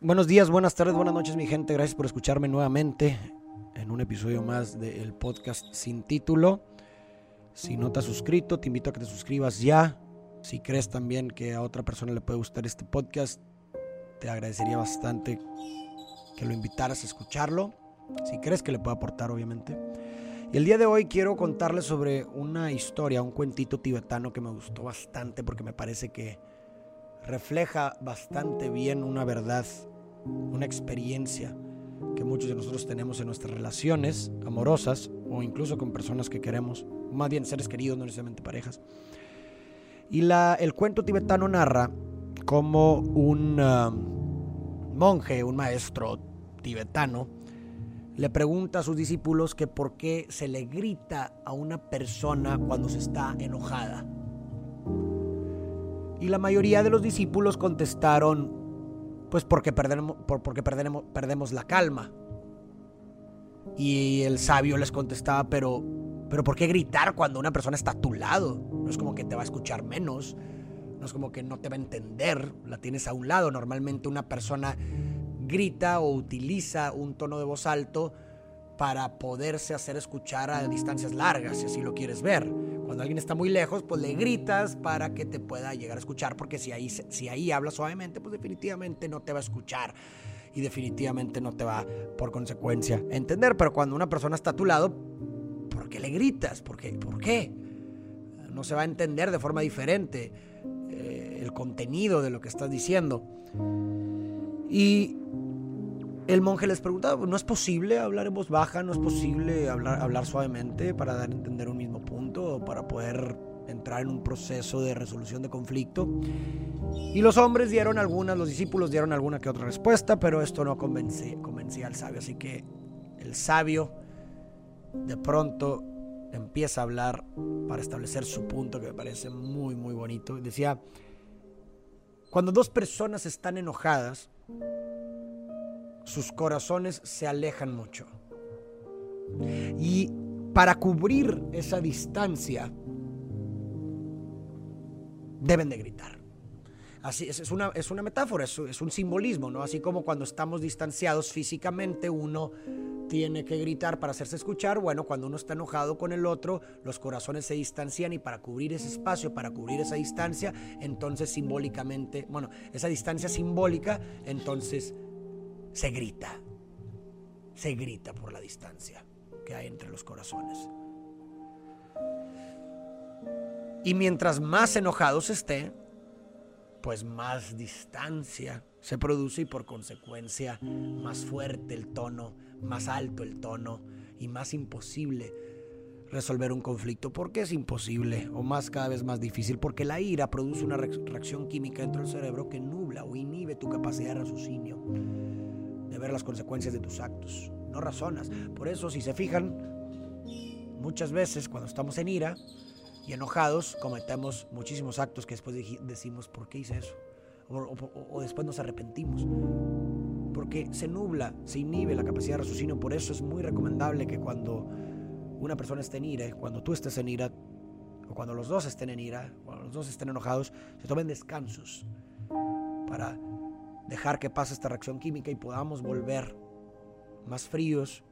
Buenos días, buenas tardes, buenas noches mi gente. Gracias por escucharme nuevamente en un episodio más del podcast sin título. Si no te has suscrito, te invito a que te suscribas ya. Si crees también que a otra persona le puede gustar este podcast, te agradecería bastante que lo invitaras a escucharlo. Si crees que le puede aportar, obviamente. Y el día de hoy quiero contarles sobre una historia, un cuentito tibetano que me gustó bastante porque me parece que refleja bastante bien una verdad, una experiencia que muchos de nosotros tenemos en nuestras relaciones amorosas o incluso con personas que queremos, más bien seres queridos, no necesariamente parejas. Y la, el cuento tibetano narra cómo un um, monje, un maestro tibetano, le pregunta a sus discípulos que por qué se le grita a una persona cuando se está enojada. La mayoría de los discípulos contestaron, pues porque perdemos, porque perdemos, perdemos la calma. Y el sabio les contestaba, pero, pero ¿por qué gritar cuando una persona está a tu lado? No es como que te va a escuchar menos, no es como que no te va a entender, la tienes a un lado. Normalmente una persona grita o utiliza un tono de voz alto para poderse hacer escuchar a distancias largas, si así lo quieres ver. Cuando alguien está muy lejos, pues le gritas para que te pueda llegar a escuchar, porque si ahí, si ahí hablas suavemente, pues definitivamente no te va a escuchar y definitivamente no te va, por consecuencia, a entender. Pero cuando una persona está a tu lado, ¿por qué le gritas? ¿Por qué? No se va a entender de forma diferente eh, el contenido de lo que estás diciendo. Y el monje les preguntaba, ¿no es posible hablar en voz baja? ¿No es posible hablar, hablar suavemente para dar a entender un mismo punto para poder entrar en un proceso de resolución de conflicto? Y los hombres dieron algunas, los discípulos dieron alguna que otra respuesta, pero esto no convencía, convencía al sabio. Así que el sabio de pronto empieza a hablar para establecer su punto que me parece muy, muy bonito. Decía, cuando dos personas están enojadas, sus corazones se alejan mucho. Y para cubrir esa distancia, deben de gritar. Así es, una, es una metáfora, es, es, un simbolismo, ¿no? Así como cuando estamos distanciados físicamente, uno tiene que gritar para hacerse escuchar. Bueno, cuando uno está enojado con el otro, los corazones se distancian y para cubrir ese espacio, para cubrir esa distancia, entonces simbólicamente, bueno, esa distancia simbólica, entonces se grita, se grita por la distancia que hay entre los corazones. Y mientras más enojados esté, pues más distancia se produce y por consecuencia más fuerte el tono, más alto el tono y más imposible resolver un conflicto. ¿Por qué es imposible o más cada vez más difícil? Porque la ira produce una reacción química dentro del cerebro que nubla o inhibe tu capacidad de raciocinio de ver las consecuencias de tus actos. No razonas. Por eso, si se fijan, muchas veces cuando estamos en ira y enojados, cometemos muchísimos actos que después decimos, ¿por qué hice eso? O, después nos arrepentimos. Porque se nubla, se inhibe la capacidad de raciocinio. Por eso es muy recomendable que cuando una persona esté en ira, cuando tú estés en ira, o cuando los dos estén en ira, cuando los dos estén enojados, se tomen descansos para dejar que pase esta reacción química y podamos volver más fríos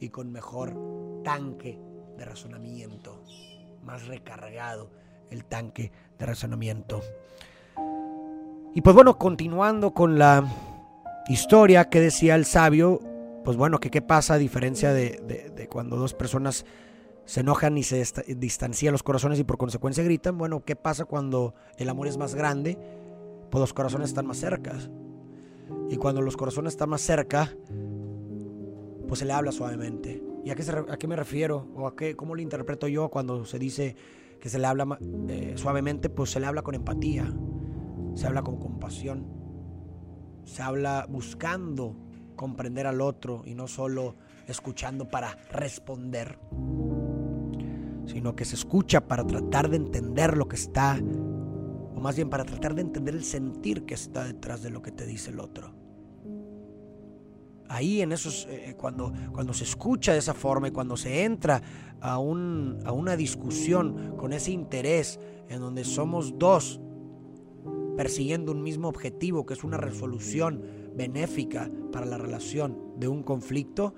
y con mejor tanque de razonamiento, más recargado el tanque de razonamiento. Y pues bueno, continuando con la historia que decía el sabio, pues bueno, que qué pasa a diferencia de, de cuando dos personas se enojan y se distancian los corazones y por consecuencia gritan, bueno, ¿qué pasa cuando el amor es más grande? Pues los corazones están más cercas. Y cuando los corazones están más cerca, pues se le habla suavemente. ¿Y a qué, me refiero? ¿O a qué, cómo lo interpreto yo cuando se dice que se le habla eh, suavemente? Pues se le habla con empatía, se habla con compasión, se habla buscando comprender al otro y no solo escuchando para responder, sino que se escucha para tratar de entender lo que está o más bien para tratar de entender el sentir que está detrás de lo que te dice el otro. Ahí en esos, eh, eh, cuando, cuando se escucha de esa forma y cuando se entra a, un, a una discusión con ese interés en donde somos dos persiguiendo un mismo objetivo, que es una resolución benéfica para la relación de un conflicto,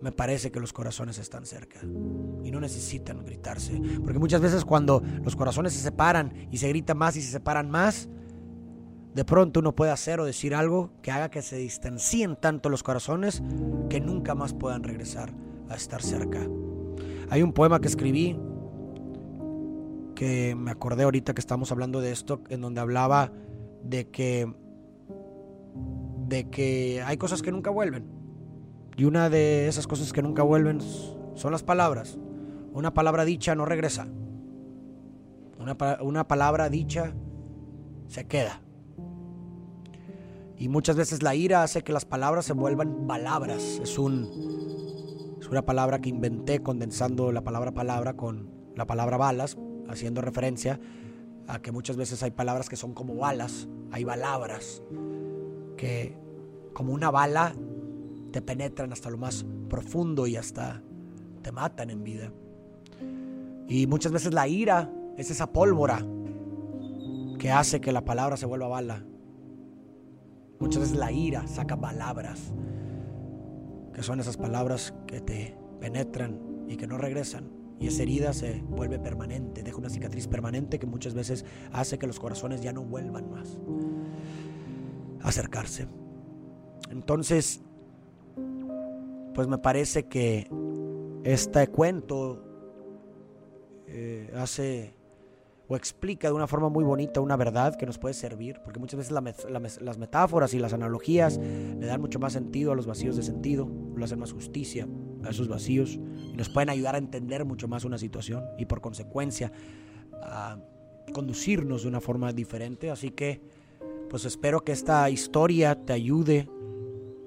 me parece que los corazones están cerca y no necesitan gritarse. Porque muchas veces cuando los corazones se separan y se grita más y se separan más, de pronto uno puede hacer o decir algo que haga que se distancien tanto los corazones que nunca más puedan regresar a estar cerca. Hay un poema que escribí que me acordé ahorita que estamos hablando de esto, en donde hablaba de que de que hay cosas que nunca vuelven. Y una de esas cosas que nunca vuelven son las palabras. Una palabra dicha no regresa. Una, una palabra dicha se queda. Y muchas veces la ira hace que las palabras se vuelvan palabras. Es, un, una palabra que inventé condensando la palabra palabra con la palabra balas, haciendo referencia a que muchas veces hay palabras que son como balas, hay palabras que como una bala te penetran hasta lo más profundo y hasta te matan en vida. Y muchas veces la ira es esa pólvora que hace que la palabra se vuelva bala. Muchas veces la ira saca palabras, que son esas palabras que te penetran y que no regresan. Y esa herida se vuelve permanente, deja una cicatriz permanente que muchas veces hace que los corazones ya no vuelvan más a acercarse. Entonces, pues me parece que este cuento eh, hace o explica de una forma muy bonita una verdad que nos puede servir, porque muchas veces las metáforas y las analogías le dan mucho más sentido a los vacíos de sentido, lo hacen más justicia a esos vacíos y nos pueden ayudar a entender mucho más una situación y por consecuencia a conducirnos de una forma diferente. Así que pues espero que esta historia te ayude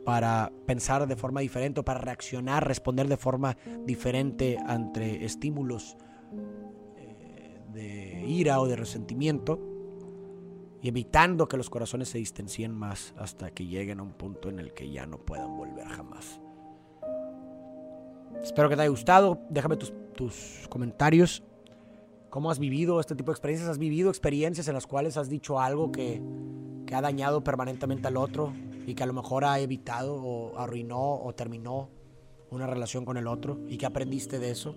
para pensar de forma diferente o para reaccionar, responder de forma diferente ante estímulos de ira o de resentimiento y evitando que los corazones se distancien más hasta que lleguen a un punto en el que ya no puedan volver jamás. Espero que te haya gustado. Déjame tus, tus comentarios. ¿Cómo has vivido este tipo de experiencias? ¿Has vivido experiencias en las cuales has dicho algo que, que ha dañado permanentemente al otro y que a lo mejor ha evitado o arruinó o terminó una relación con el otro y que aprendiste de eso?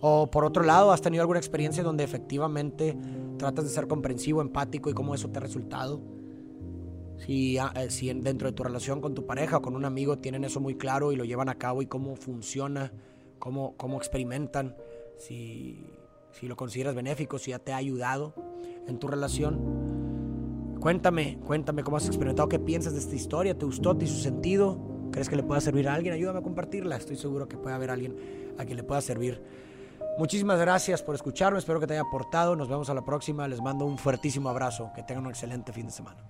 O por otro lado, has tenido alguna experiencia donde efectivamente tratas de ser comprensivo, empático y cómo eso te ha resultado. Si, ah, eh, dentro de tu relación con tu pareja o con un amigo tienen eso muy claro y lo llevan a cabo y cómo funciona, cómo, cómo experimentan, si, si lo consideras benéfico, si ya te ha ayudado en tu relación. Cuéntame, cuéntame cómo has experimentado, qué piensas de esta historia, ¿te gustó, te hizo sentido? ¿Crees que le pueda servir a alguien? Ayúdame a compartirla, estoy seguro que puede haber alguien a quien le pueda servir Muchísimas gracias por escucharme, espero que te haya aportado, nos vemos a la próxima, les mando un fuertísimo abrazo, que tengan un excelente fin de semana.